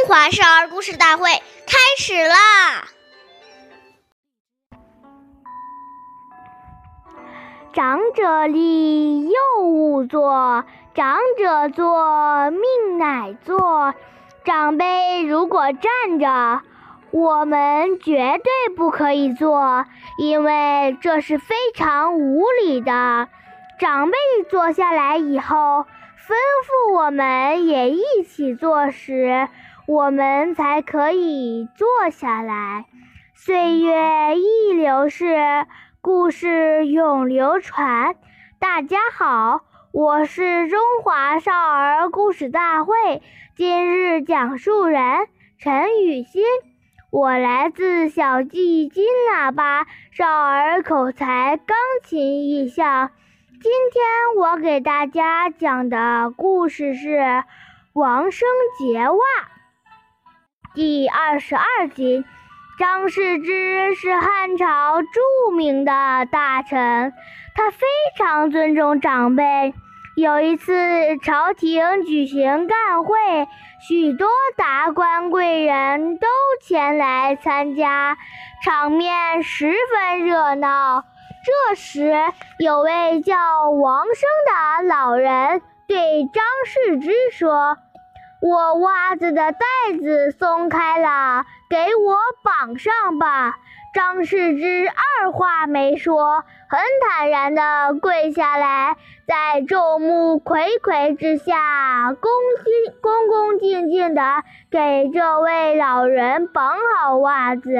中华少儿故事大会开始啦！长者立，幼勿坐；长者坐，命乃坐。长辈如果站着，我们绝对不可以坐，因为这是非常无礼的。长辈坐下来以后，吩咐我们也一起坐时，我们才可以坐下来。岁月易流逝，故事永流传。大家好，我是中华少儿故事大会今日讲述人陈雨欣，我来自小季金喇叭少儿口才钢琴艺校。今天我给大家讲的故事是《王生结袜》。第二十二集，张世之是汉朝著名的大臣，他非常尊重长辈。有一次，朝廷举行干会，许多达官贵人都前来参加，场面十分热闹。这时，有位叫王生的老人对张世之说。我袜子的带子松开了，给我绑上吧。张世之二话没说，很坦然地跪下来，在众目睽睽之下，恭敬恭恭敬敬地给这位老人绑好袜子。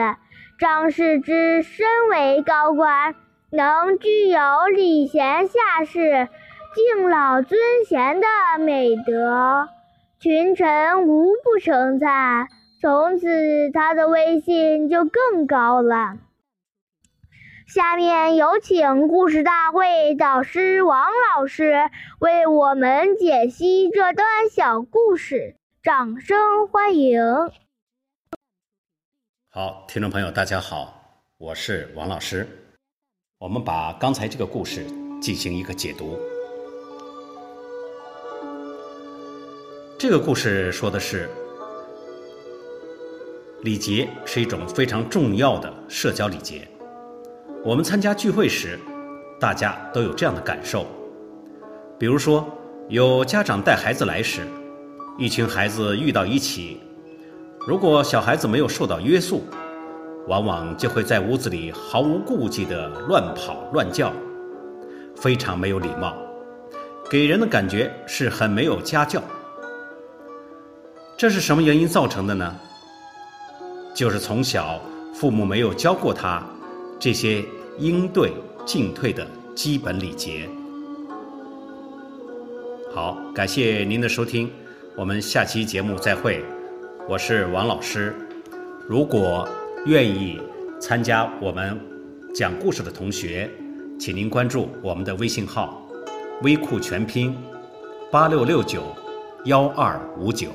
张世之身为高官，能具有礼贤下士、敬老尊贤的美德。群臣无不称赞，从此他的威信就更高了。下面有请故事大会导师王老师为我们解析这段小故事，掌声欢迎！好，听众朋友，大家好，我是王老师。我们把刚才这个故事进行一个解读。这个故事说的是，礼节是一种非常重要的社交礼节。我们参加聚会时，大家都有这样的感受。比如说，有家长带孩子来时，一群孩子遇到一起，如果小孩子没有受到约束，往往就会在屋子里毫无顾忌地乱跑乱叫，非常没有礼貌，给人的感觉是很没有家教。这是什么原因造成的呢？就是从小父母没有教过他这些应对进退的基本礼节。好，感谢您的收听，我们下期节目再会。我是王老师。如果愿意参加我们讲故事的同学，请您关注我们的微信号“微库全拼八六六九幺二五九”。